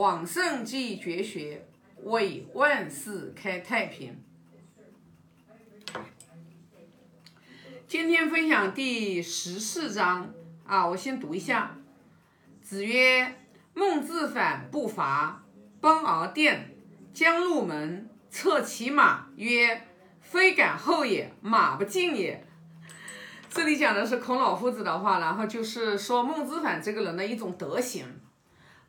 往圣继绝学，为万世开太平。今天分享第十四章啊，我先读一下。子曰：“孟自反不伐，奔而殿，将入门，策其马，曰：‘非敢后也，马不进也。’”这里讲的是孔老夫子的话，然后就是说孟子反这个人的一种德行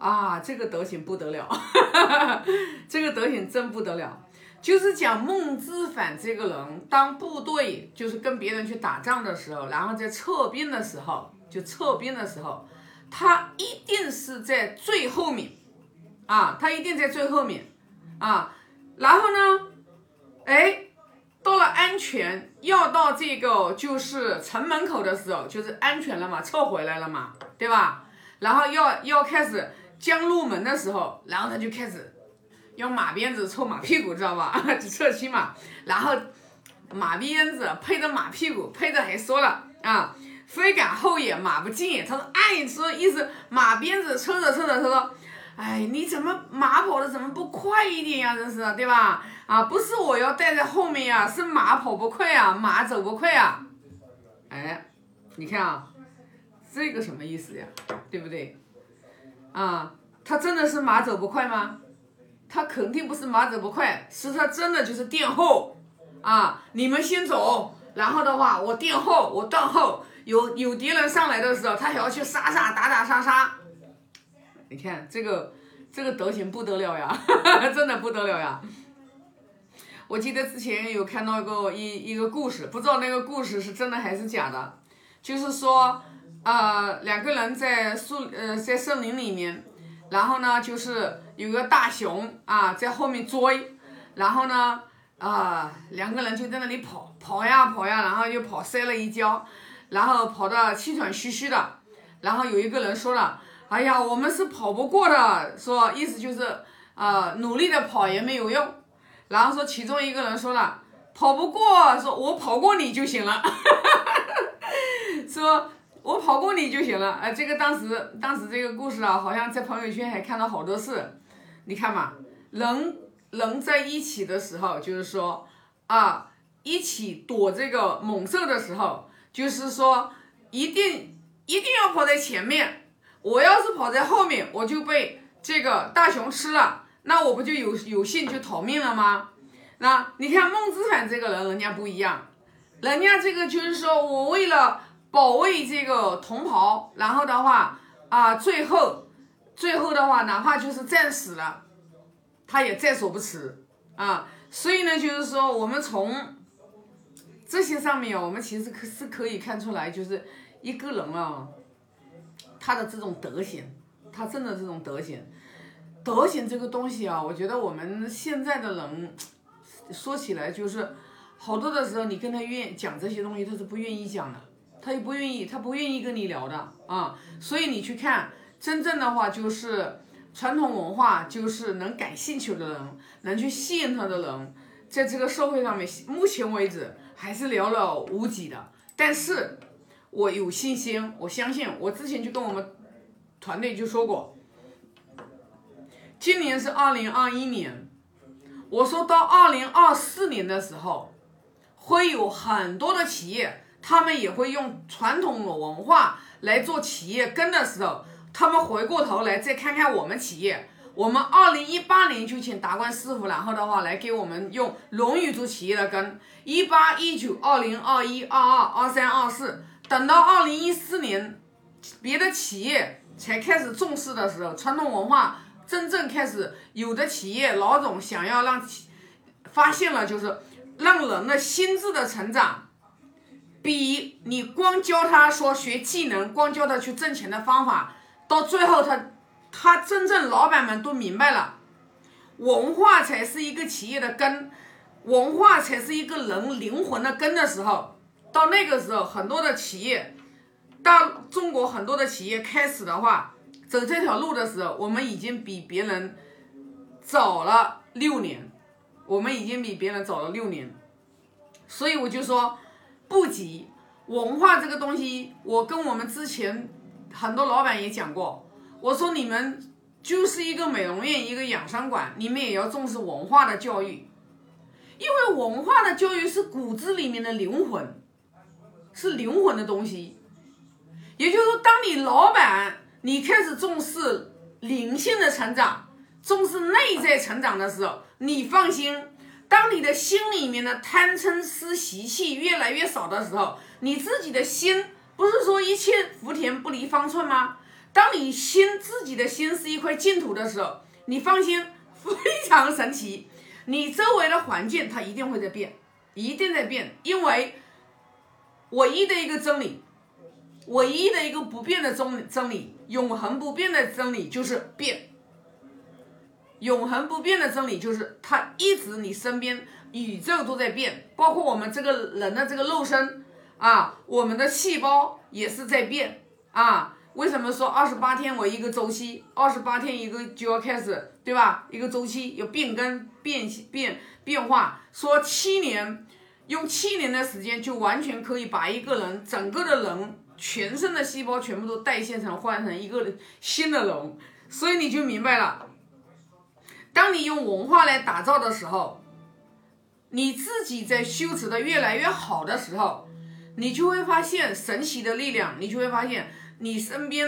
啊，这个德行不得了，这个德行真不得了。就是讲孟之反这个人，当部队就是跟别人去打仗的时候，然后在撤兵的时候，就撤兵的时候，他一定是在最后面啊，他一定在最后面啊，然后呢，哎。到了安全，要到这个就是城门口的时候，就是安全了嘛，撤回来了嘛，对吧？然后要要开始将入门的时候，然后他就开始用马鞭子抽马屁股，知道吧？就撤骑马，然后马鞭子配着马屁股，配着还说了啊，非赶后也，马不进也。他说，哎，说意思马鞭子抽着抽着，他说。哎，你怎么马跑的怎么不快一点呀？这是对吧？啊，不是我要带在后面呀，是马跑不快啊，马走不快啊。哎，你看啊，这个什么意思呀？对不对？啊，他真的是马走不快吗？他肯定不是马走不快，是他真的就是殿后啊。你们先走，然后的话我殿后，我断后，有有敌人上来的时候，他还要去杀杀打打杀杀。你看这个这个德行不得了呀，真的不得了呀！我记得之前有看到过一一个故事，不知道那个故事是真的还是假的。就是说，呃，两个人在树呃在森林里面，然后呢就是有个大熊啊在后面追，然后呢啊两个人就在那里跑跑呀跑呀，然后又跑摔了一跤，然后跑的气喘吁吁的，然后有一个人说了。哎呀，我们是跑不过的，说意思就是，呃，努力的跑也没有用。然后说其中一个人说了，跑不过，说我跑过你就行了，说我跑过你就行了。哎，这个当时当时这个故事啊，好像在朋友圈还看到好多次。你看嘛，人人在一起的时候，就是说啊，一起躲这个猛兽的时候，就是说一定一定要跑在前面。我要是跑在后面，我就被这个大熊吃了，那我不就有有幸就逃命了吗？那你看孟之反这个人，人家不一样，人家这个就是说我为了保卫这个同袍，然后的话啊，最后最后的话，哪怕就是战死了，他也在所不辞啊。所以呢，就是说我们从这些上面，我们其实可是可以看出来，就是一个人啊。他的这种德行，他真的这种德行，德行这个东西啊，我觉得我们现在的人说起来就是好多的时候，你跟他愿讲这些东西，他是不愿意讲的，他也不愿意，他不愿意跟你聊的啊。所以你去看，真正的话就是传统文化，就是能感兴趣的人，能去吸引他的人，在这个社会上面，目前为止还是寥寥无几的。但是。我有信心，我相信。我之前就跟我们团队就说过，今年是二零二一年，我说到二零二四年的时候，会有很多的企业，他们也会用传统的文化来做企业根的时候，他们回过头来再看看我们企业。我们二零一八年就请达观师傅，然后的话来给我们用《龙语》做企业的根，一八一九二零二一二二二三二四。等到二零一四年，别的企业才开始重视的时候，传统文化真正开始，有的企业老总想要让发现了，就是让人的心智的成长，比你光教他说学技能，光教他去挣钱的方法，到最后他他真正老板们都明白了，文化才是一个企业的根，文化才是一个人灵魂的根的时候。到那个时候，很多的企业，到中国很多的企业开始的话，走这条路的时候，我们已经比别人早了六年，我们已经比别人早了六年，所以我就说不急。文化这个东西，我跟我们之前很多老板也讲过，我说你们就是一个美容院，一个养生馆，你们也要重视文化的教育，因为文化的教育是骨子里面的灵魂，是灵魂的东西。也就是说，当你老板你开始重视灵性的成长，重视内在成长的时候，你放心，当你的心里面的贪嗔痴习气越来越少的时候，你自己的心不是说一切福田不离方寸吗？当你心自己的心是一块净土的时候，你放心，非常神奇。你周围的环境它一定会在变，一定在变，因为唯一的一个真理，唯一的一个不变的真真理，永恒不变的真理就是变。永恒不变的真理就是它一直你身边宇宙都在变，包括我们这个人的这个肉身啊，我们的细胞也是在变啊。为什么说二十八天为一个周期？二十八天一个就要开始，对吧？一个周期有变更、变变变化。说七年，用七年的时间就完全可以把一个人整个的人全身的细胞全部都代谢成换成一个新的人。所以你就明白了，当你用文化来打造的时候，你自己在修持的越来越好的时候，你就会发现神奇的力量，你就会发现。你身边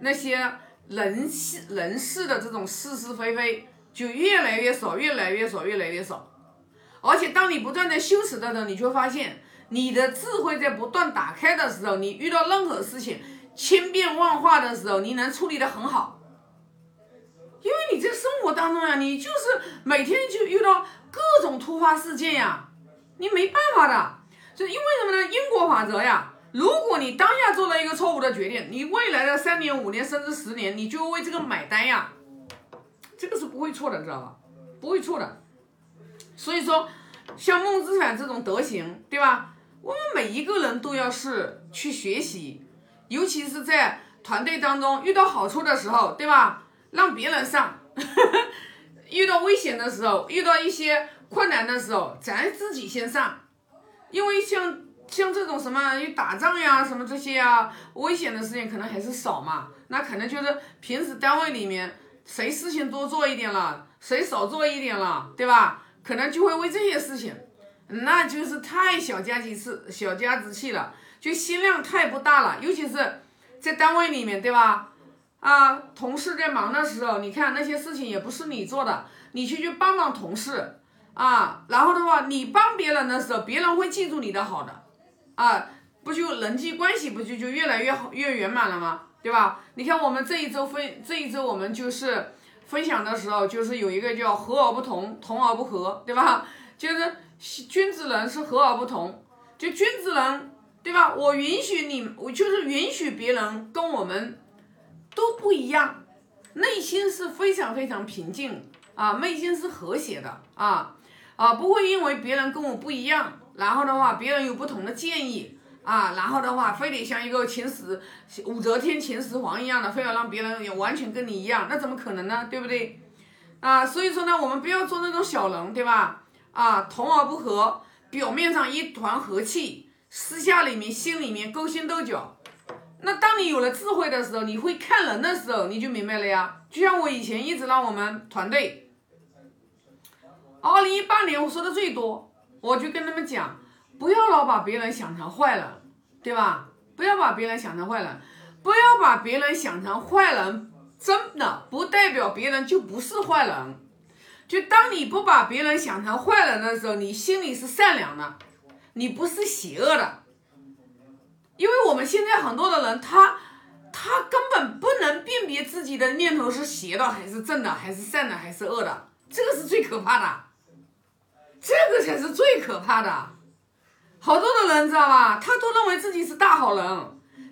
那些人事人事的这种是是非非就越来越少，越来越少，越来越少。而且当你不断的修持的时候，你就会发现你的智慧在不断打开的时候，你遇到任何事情千变万化的时候，你能处理的很好。生活当中呀，你就是每天就遇到各种突发事件呀，你没办法的，就因为什么呢？因果法则呀。如果你当下做了一个错误的决定，你未来的三年、五年甚至十年，你就为这个买单呀，这个是不会错的，知道吧？不会错的。所以说，像孟之凡这种德行，对吧？我们每一个人都要是去学习，尤其是在团队当中遇到好处的时候，对吧？让别人上，遇到危险的时候，遇到一些困难的时候，咱自己先上，因为像。像这种什么打仗呀，什么这些啊，危险的事情可能还是少嘛。那可能就是平时单位里面谁事情多做一点了，谁少做一点了，对吧？可能就会为这些事情，那就是太小家子气，小家子气了，就心量太不大了。尤其是在单位里面，对吧？啊，同事在忙的时候，你看那些事情也不是你做的，你去去帮帮同事啊。然后的话，你帮别人的时候，别人会记住你的好的。啊，不就人际关系不就就越来越好越圆满了吗？对吧？你看我们这一周分这一周我们就是分享的时候，就是有一个叫和而不同，同而不和，对吧？就是君子人是和而不同，就君子人，对吧？我允许你，我就是允许别人跟我们都不一样，内心是非常非常平静啊，内心是和谐的啊啊，不会因为别人跟我不一样。然后的话，别人有不同的建议啊，然后的话，非得像一个秦始武则天、秦始皇一样的，非要让别人也完全跟你一样，那怎么可能呢？对不对？啊，所以说呢，我们不要做那种小人，对吧？啊，同而不和，表面上一团和气，私下里面、心里面勾心斗角。那当你有了智慧的时候，你会看人的时候，你就明白了呀。就像我以前一直让我们团队，二零一八年我说的最多。我就跟他们讲，不要老把别人想成坏人，对吧？不要把别人想成坏人，不要把别人想成坏人，真的不代表别人就不是坏人。就当你不把别人想成坏人的时候，你心里是善良的，你不是邪恶的。因为我们现在很多的人，他他根本不能辨别自己的念头是邪的还是正的，还是善的还是恶的，这个是最可怕的。这个才是最可怕的，好多的人知道吧？他都认为自己是大好人，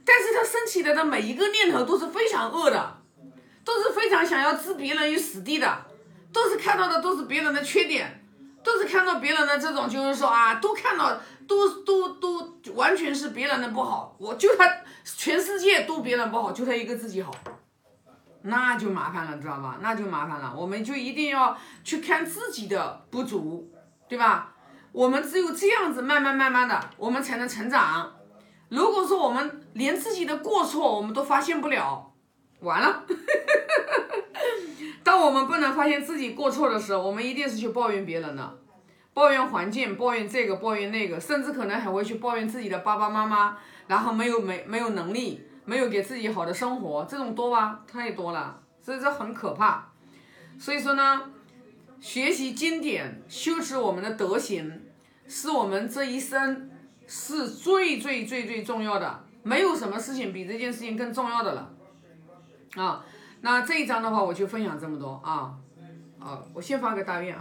但是他生起来的每一个念头都是非常恶的，都是非常想要置别人于死地的，都是看到的都是别人的缺点，都是看到别人的这种，就是说啊，都看到，都都都完全是别人的不好，我就他全世界都别人不好，就他一个自己好，那就麻烦了，知道吧？那就麻烦了，我们就一定要去看自己的不足。对吧？我们只有这样子，慢慢慢慢的，我们才能成长。如果说我们连自己的过错我们都发现不了，完了。当我们不能发现自己过错的时候，我们一定是去抱怨别人的，抱怨环境，抱怨这个，抱怨那个，甚至可能还会去抱怨自己的爸爸妈妈，然后没有没没有能力，没有给自己好的生活，这种多吧？太多了，所以这很可怕。所以说呢，学习经典，修持我们的德行，是我们这一生是最最最最重要的，没有什么事情比这件事情更重要的了，啊。那这一章的话，我就分享这么多啊，啊，我先发个大愿啊。